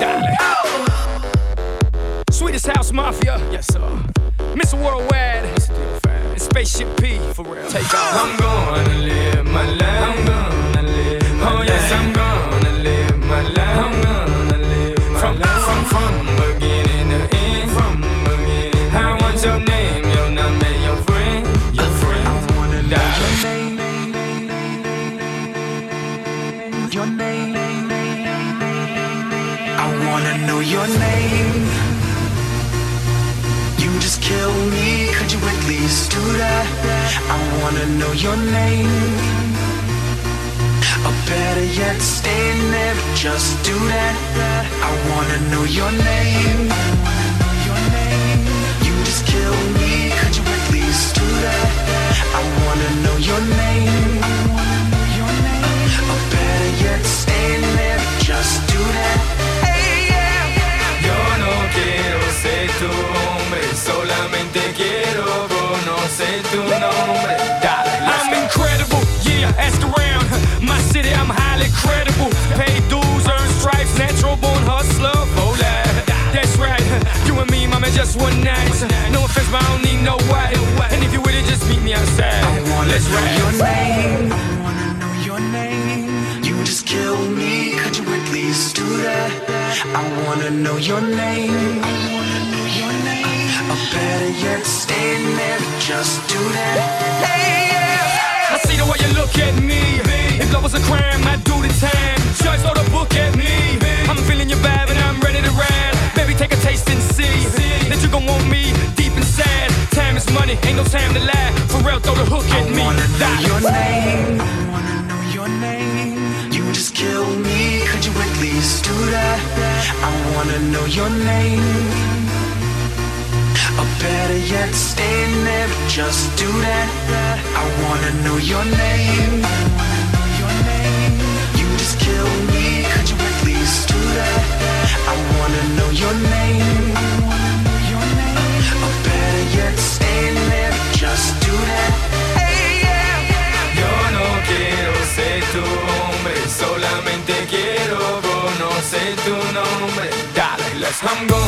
Dale. Swedish House Mafia. Yes, sir. Mr. Worldwide. Mr. Spaceship P. For real. Take off. I'm gonna live my life. wanna know your name. Or better yet, stay stand there, just do that. I wanna know your name. You just killed me, could you at least do that? I wanna know your name. Or better yet, stand there, just do that. Yeah, yeah. Yo no quiero ser tu nombre. solamente quiero conocer tu nombre. Ask around, my city, I'm highly credible. Paid dues, earn stripes, natural born hustler, oh, for. That's right, you and me, mama, just one night. No offense, but I don't need no wife. And if you really just meet me outside. I wanna Let's know your name. I wanna know your name. You just kill me. Could you please do that? I wanna know your name. I wanna know your name. I better yet, stand there, just do that. Hey the way you look at me. If love was a crime, I'd do the time. Judge, throw the book at me. I'm feeling your vibe and I'm ready to ride. Baby, take a taste and see that you gon' want me deep inside. Time is money, ain't no time to lie. For real, throw the hook at I me. Wanna know your name. I wanna know your name. You just killed me. Could you at least do that? I wanna know your name. Better yet, stay in there, just do that. I wanna know your name. You just kill me, could you at least do that? I wanna know your name. Better yet, stay there, just do that. Yo no quiero ser tu hombre, solamente quiero conocer tu nombre. Dale, let's I'm.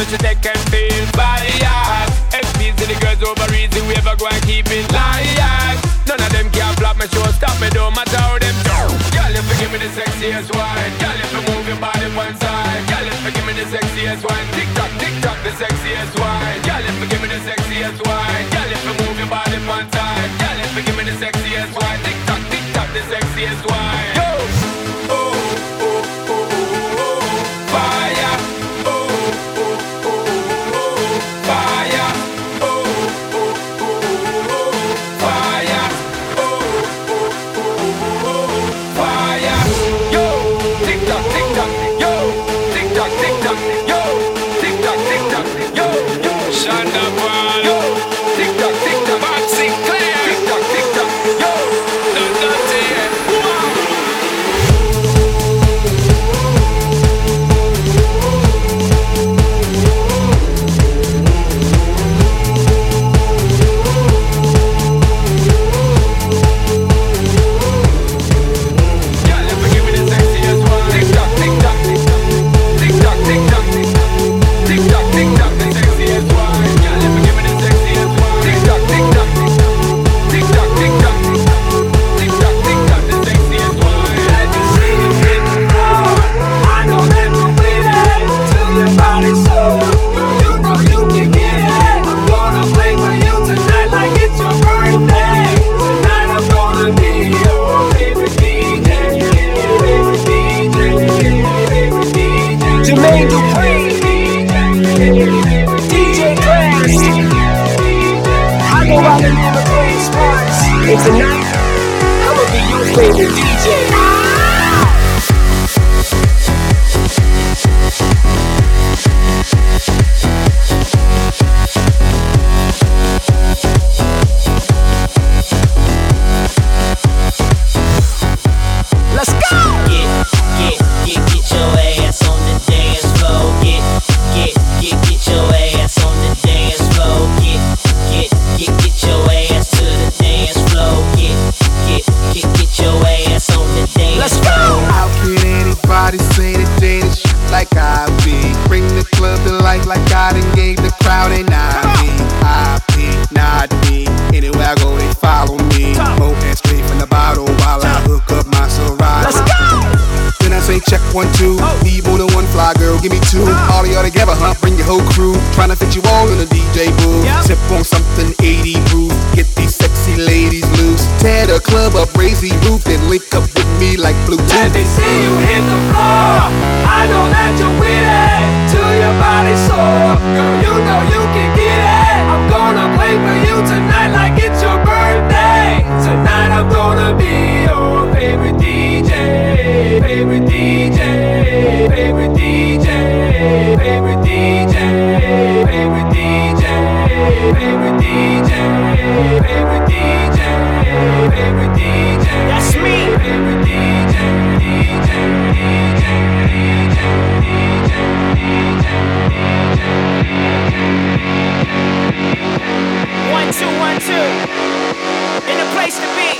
so she take and feel body hard. To the girls over easy, we ever go and keep it light. None of them can block my show, stop me, don't matter how them do. Girl, if you give me the sexiest wine, girl, if you move your body one side, girl, if you give me the sexiest wine, tick tock, tick tock, the sexiest wine, girl, if you give me the sexiest wine, girl, if you move your body one side, girl, if you give me the sexiest wine, tick tock, tick tock, the sexiest wine. one, two. Oh. Debo the one fly girl, give me two. All of y'all together, huh? Bring your whole crew. Tryna fit you all in a DJ booth. Yep. Tip on something 80 proof. Get these sexy ladies loose. Tear the club up, raise the roof, then link up with me like Bluetooth. Let me see you hit the floor. I know that you're with it. To your body sore. Girl, you know you can get it. I'm gonna play for you tonight like it's your birthday. Tonight I'm gonna be your favorite DJ favorite DJ, favorite DJ, favorite DJ, favorite DJ, favorite DJ, favorite DJ, favorite DJ. That's me. Favorite DJ, DJ, DJ, DJ, DJ, DJ, DJ. One two, one two, in a place to be.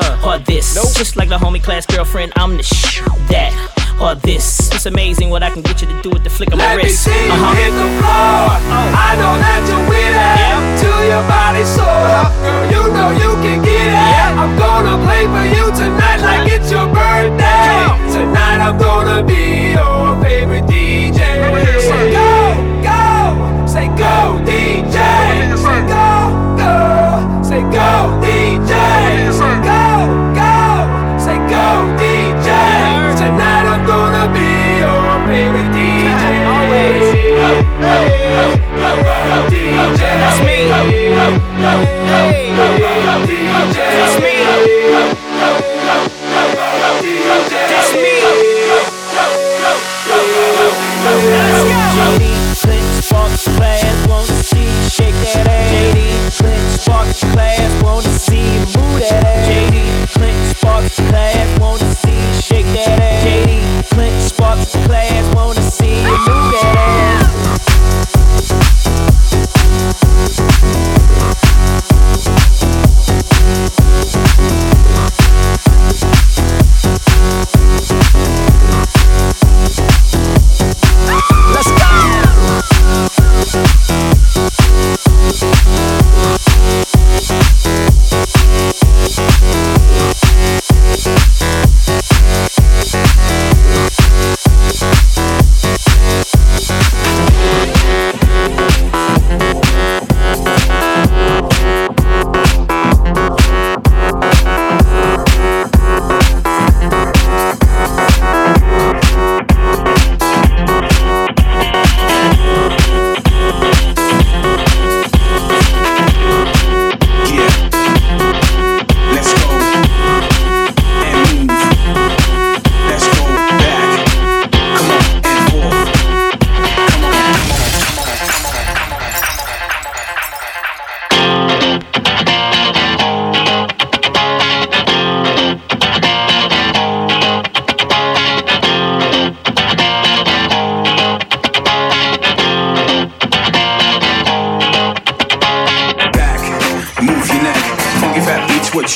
uh, or this. Nope. Just like the homie class girlfriend, I'm the sh that or this. It's amazing what I can get you to do with the flick of Let my wrist. Me see uh-huh. hit the floor. Oh. I know that you're with it. Yeah. Till your body sore up, girl, you know you can get it. Yeah. I'm gonna play for you tonight like uh-huh. it's your birthday. Tonight I'm gonna be your favorite DJ. yeah.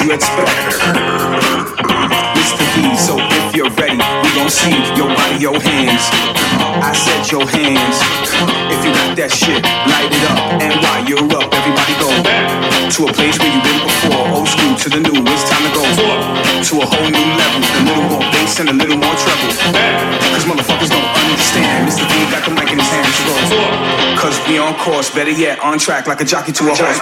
You expect. Mr. V, so if you're ready, we gon' see your body, your hands. I said your hands. If you got that shit, light it up. And while you're up, everybody go to a place where you've been before. Old school to the new, it's time to go to a whole new level. A little more bass and a little more treble. Cause motherfuckers don't understand. Mr. V got the mic in his hands go. Cause we on course, better yet, on track like a jockey to a horse.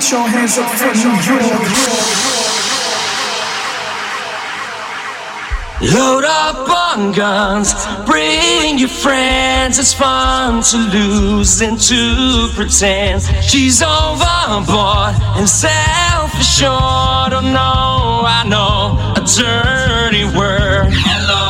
Put your hands up for New York. Load up on guns, bring your friends. It's fun to lose and to pretend. She's overboard and self-assured. Oh no, I know a dirty word. Hello,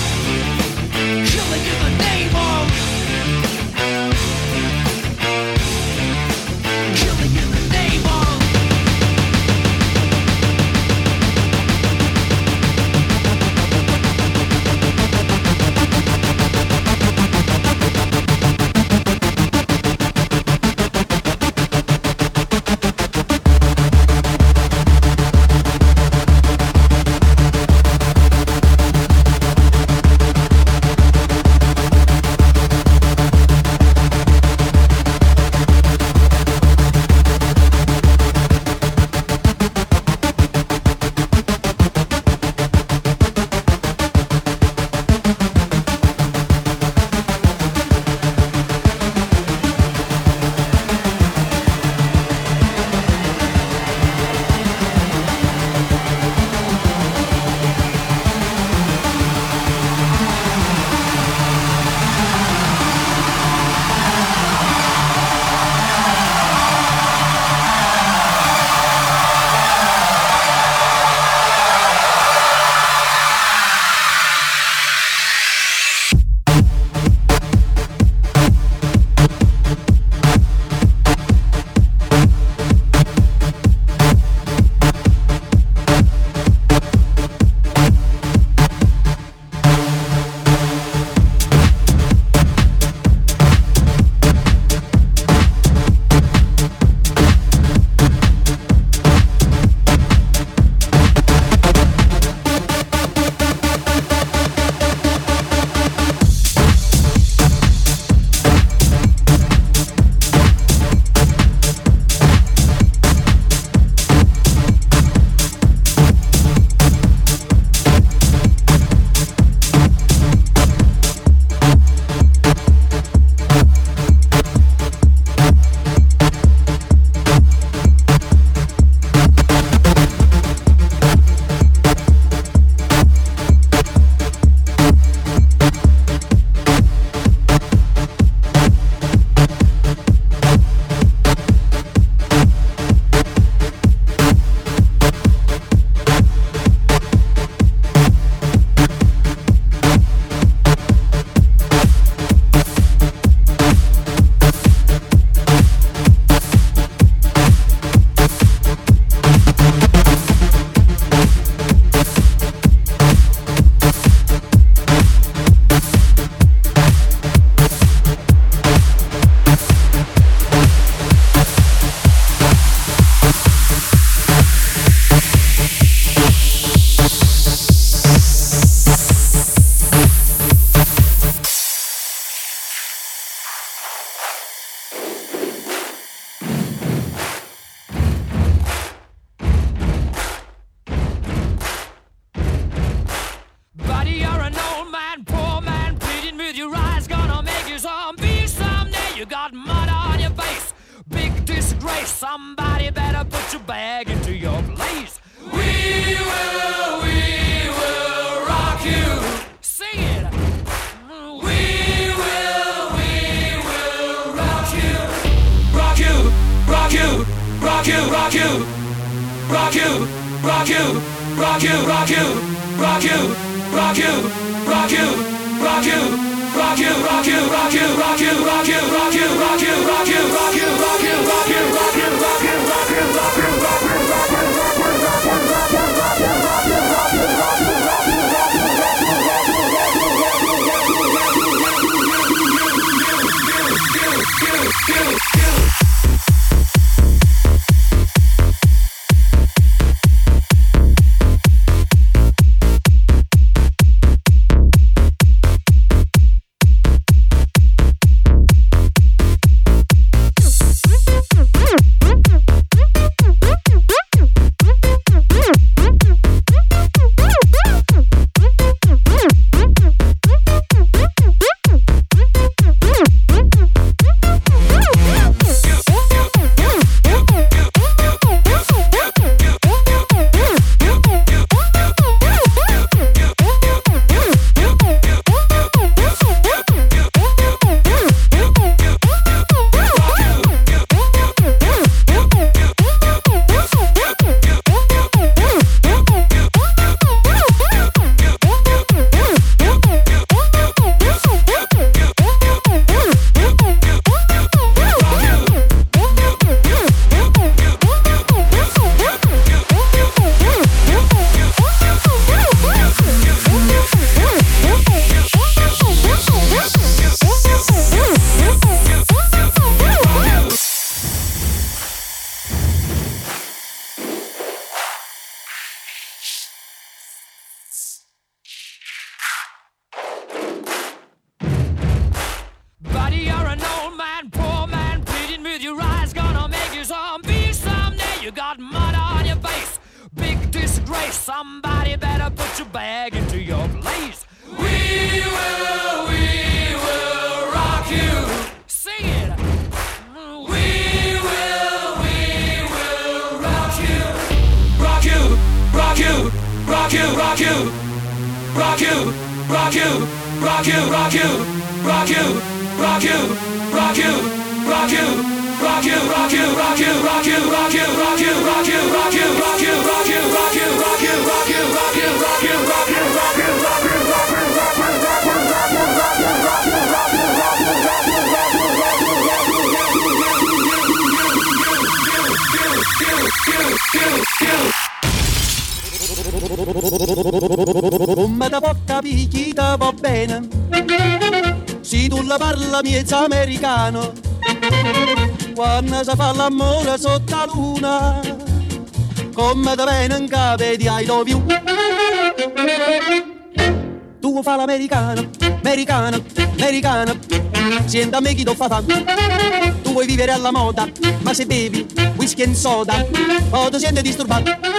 miez americano quando si fa l'amore sotto la luna come te viene in capo di I love you. Tu fa l'americano americano americano. Sienta me chi do fa tanto tu vuoi vivere alla moda ma se bevi whisky e soda o ti senti disturbato?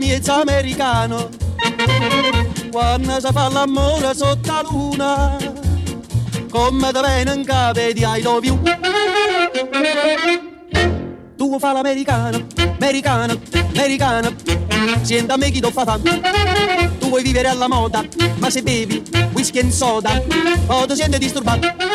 Miezza americano, quando si fa l'amore sotto la luna, come da bene in capo di I love you. Tu fa l'americano, americano, americano, senta a me chi ti fa. Tu vuoi vivere alla moda, ma se bevi whisky e soda, o ti senti disturbato.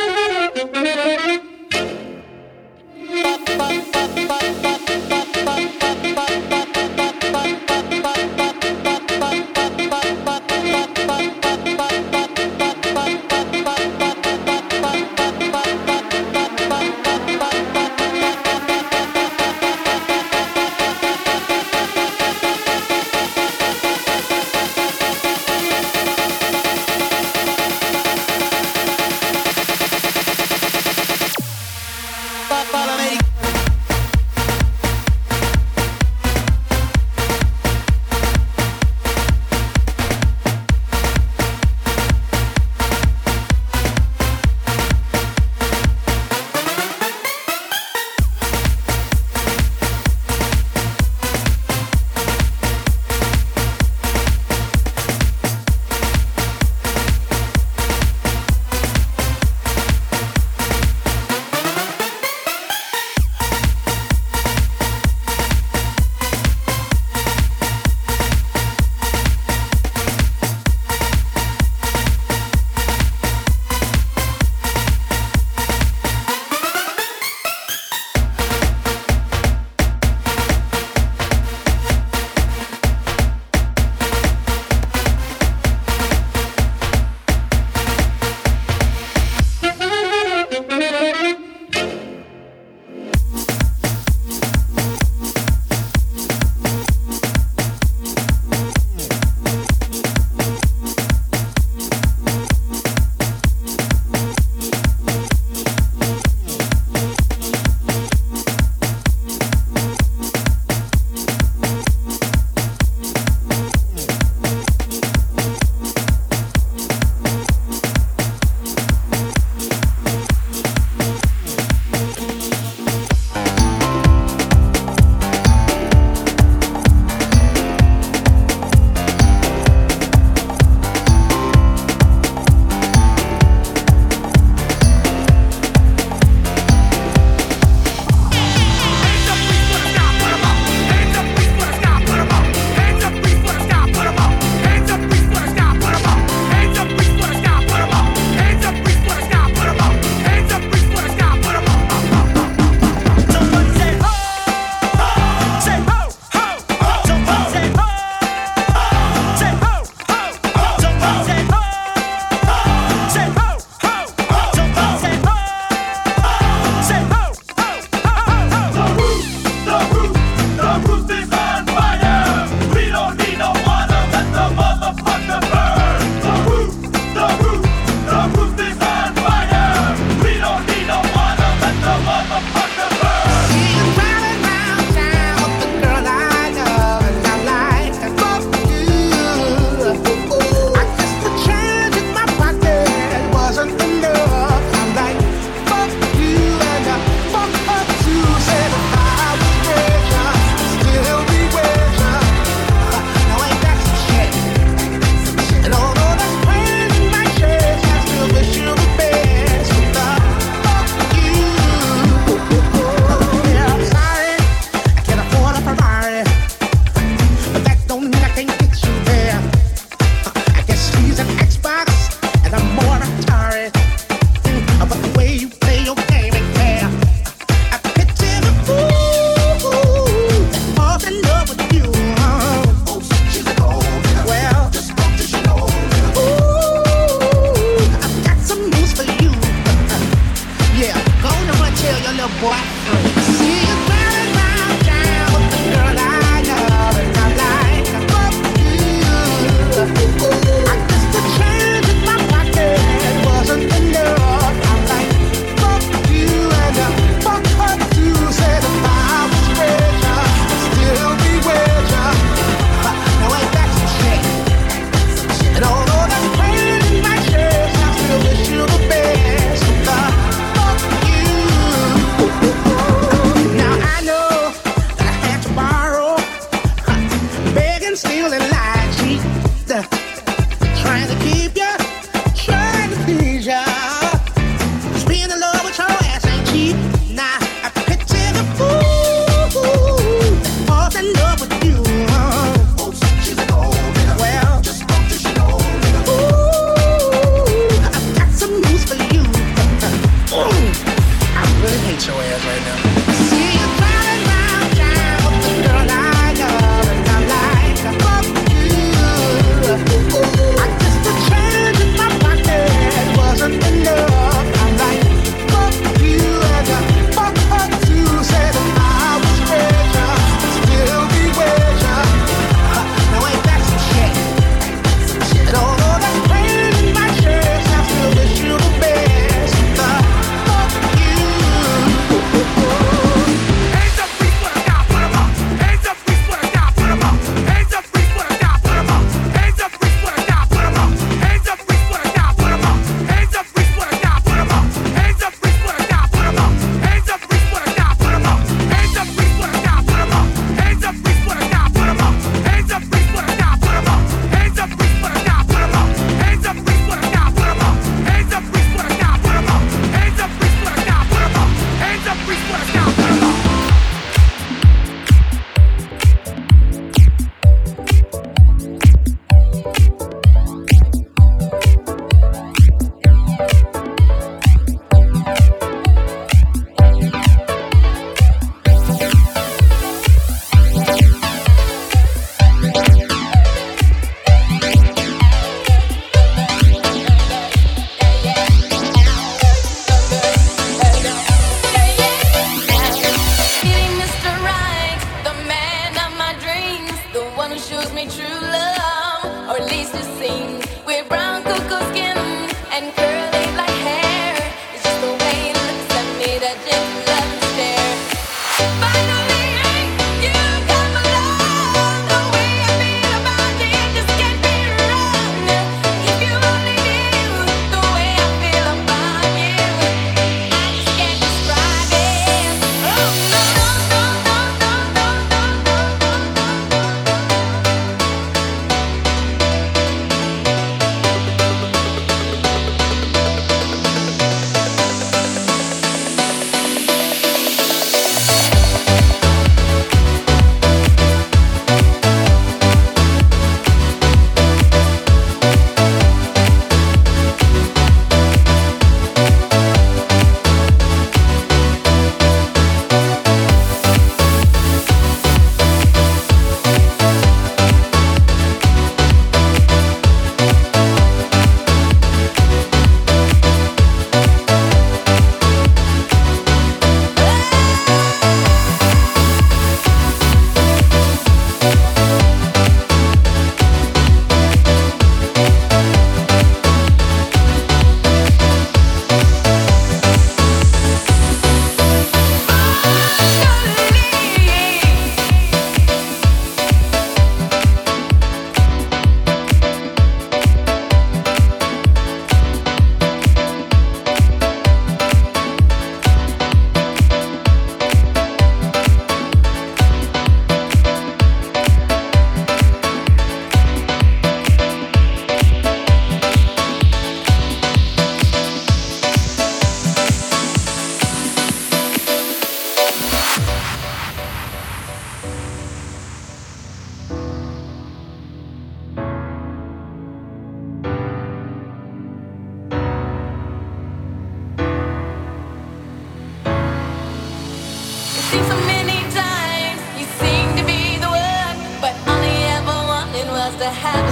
happy.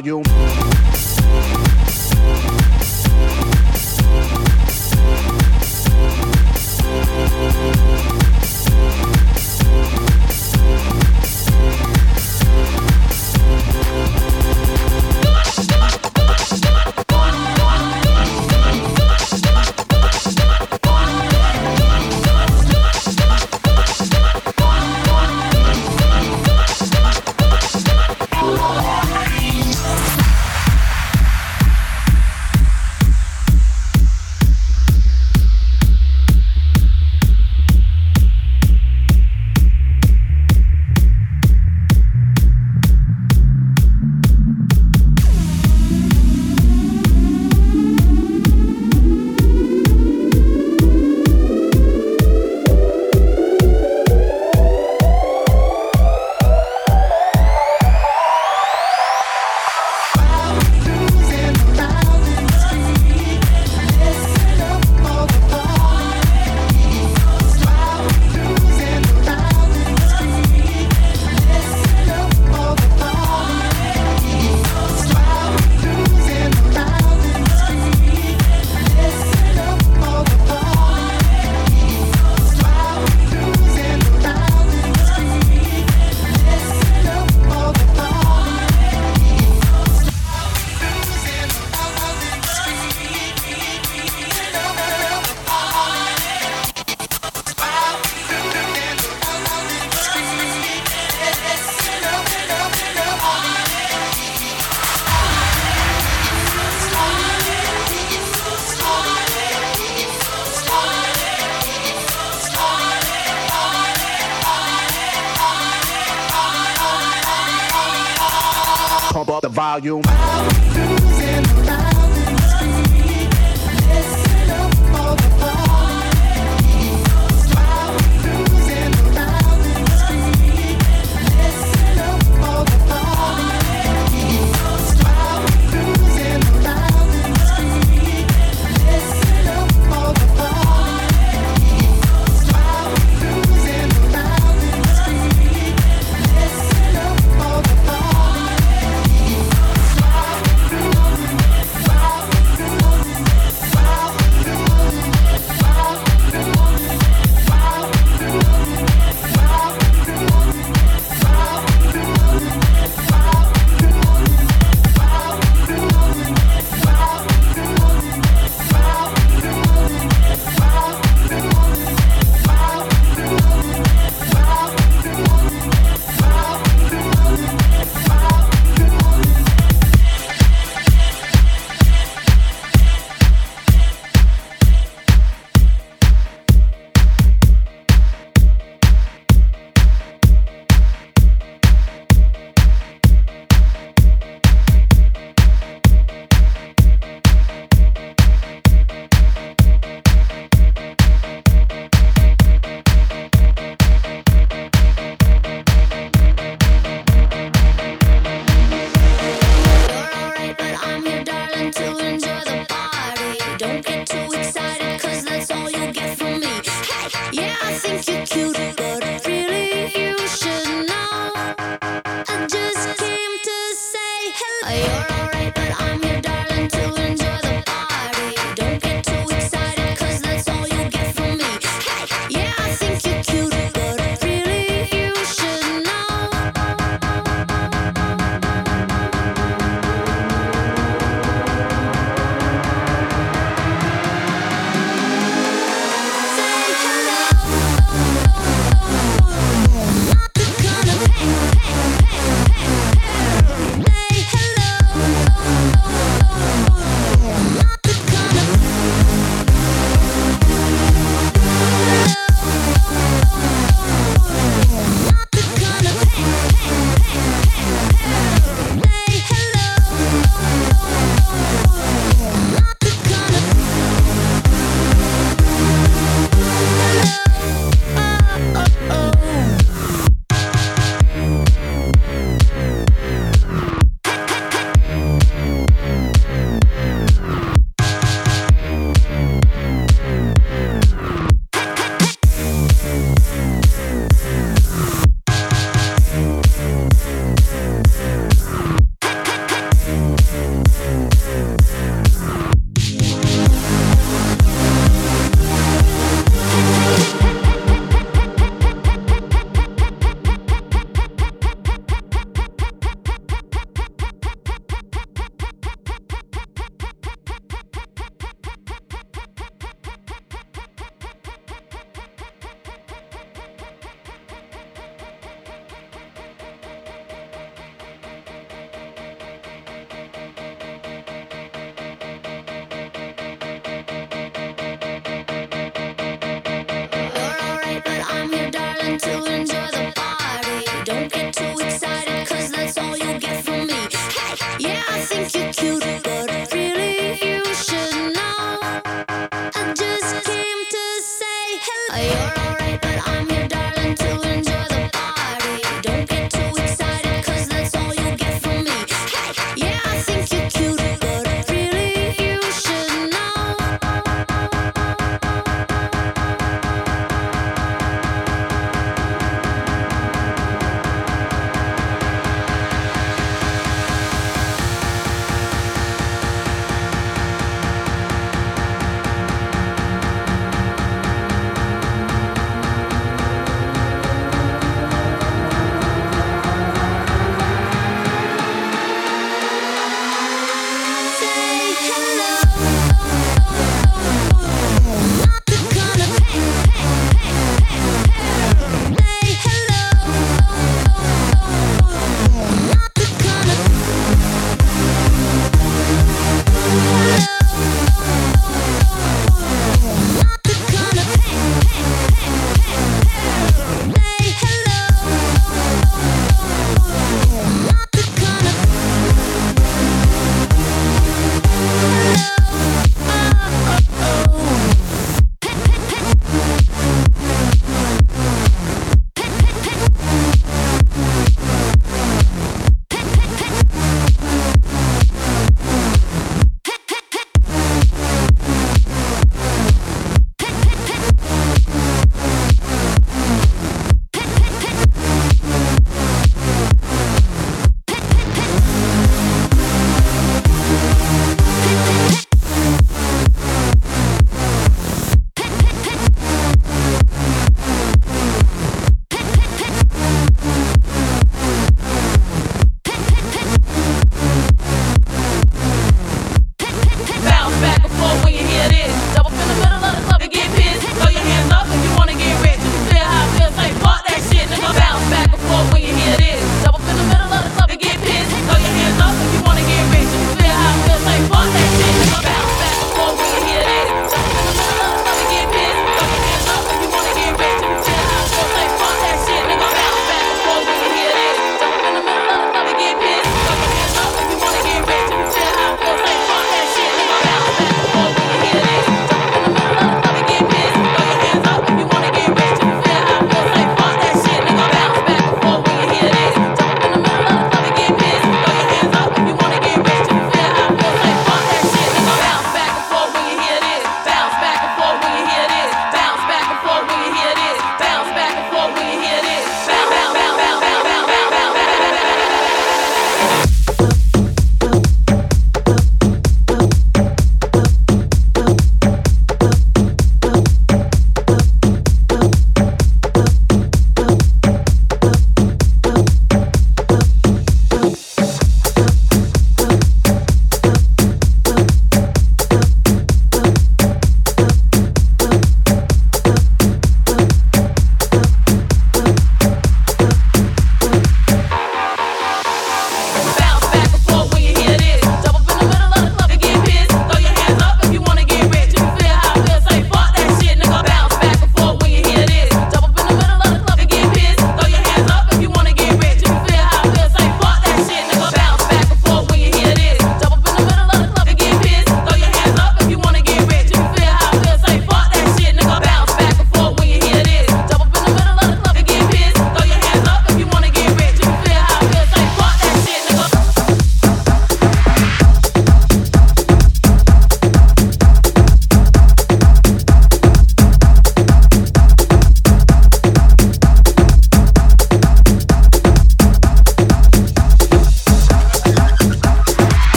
Volume.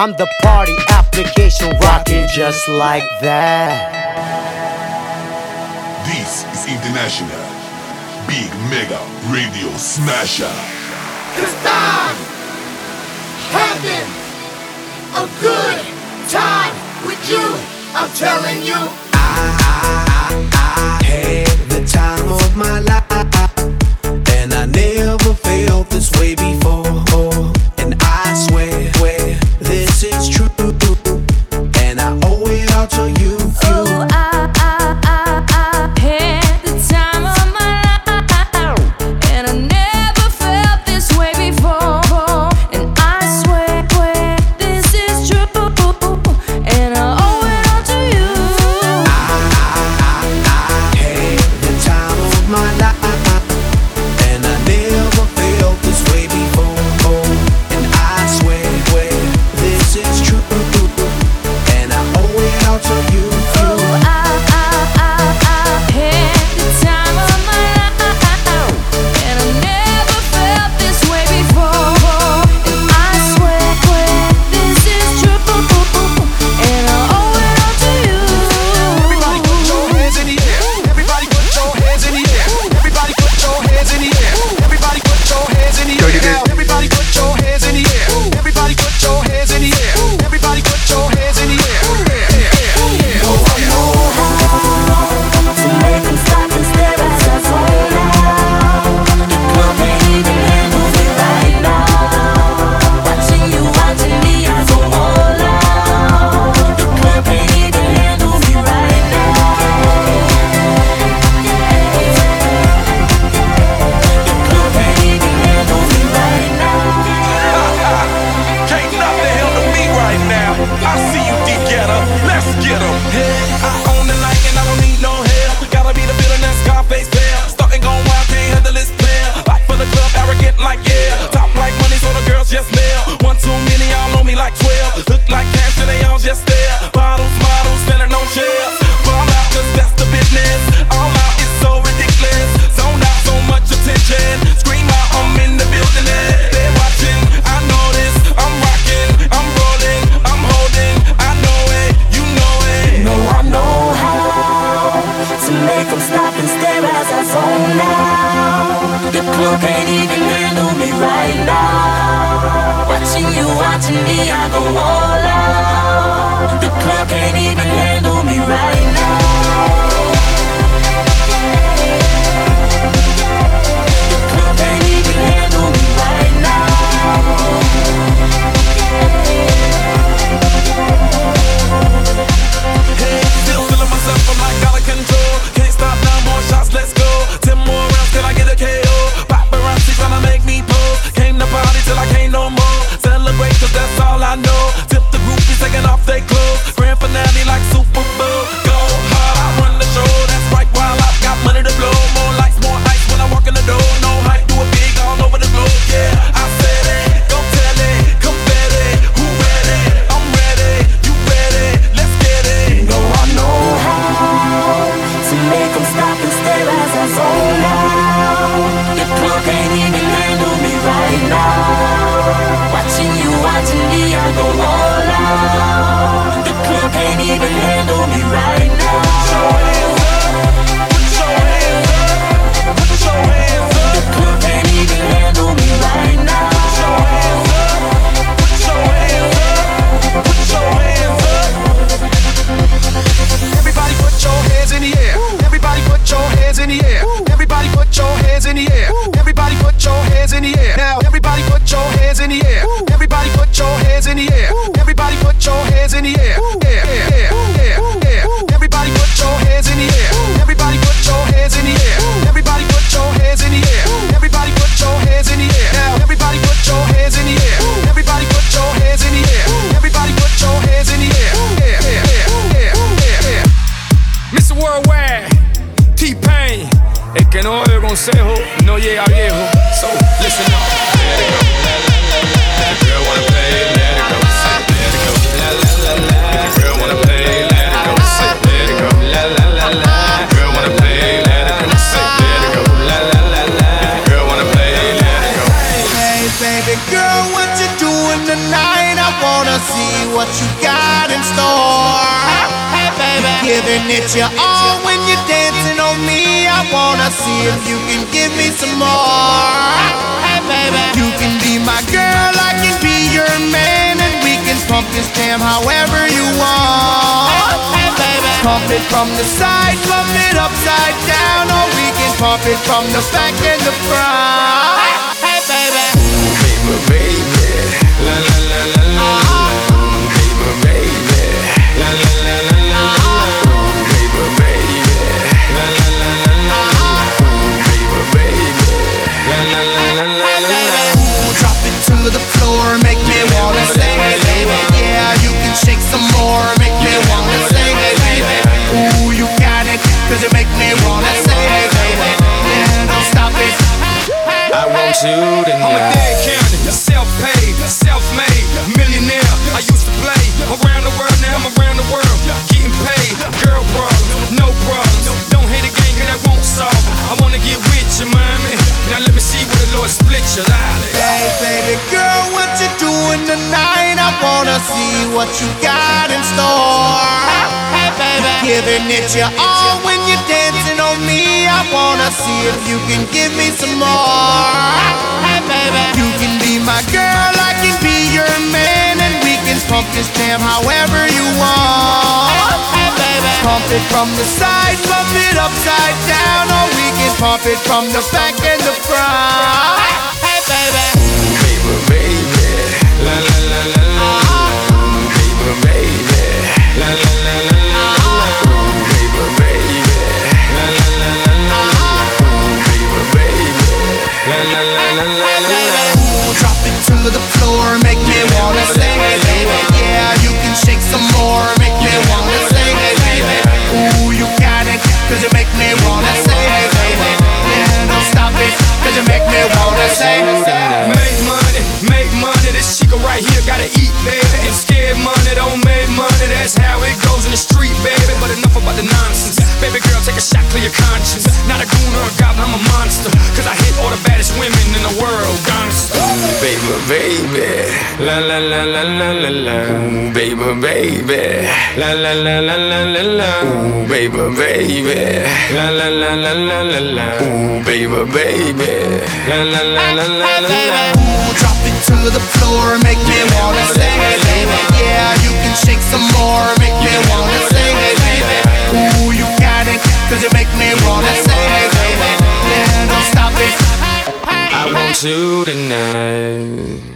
I'm the party application rocking just like that. This is International Big Mega Radio Smasher. It's! If you can give me some more. Hey, baby, you can be my girl, I can be your man, and we can pump this jam however you want. Hey, baby, pump it from the side, pump it upside down, or we can pump it from the back and the front. Me wanna it. Make money, make money. This chica right here gotta eat, baby. And scared money don't make money. That's how it goes in the street, baby. But enough about the nonsense. Baby girl, take a shot, clear your conscience. Not a goon or a goblin, I'm a monster. Cause I hit all the baddest women in the world, gangsta. Baby, baby, la la la la la la la. Ooh, baby, baby, la la la la la la la. Ooh, baby, baby, la la la la la la la. Ooh, baby, baby, la la la la la la la. Ooh, drop it to the floor, make me wanna sing it, baby. Yeah, you can shake some more, make me wanna cause you make me wanna sing it, baby. Yeah, don't stop it. I want you tonight.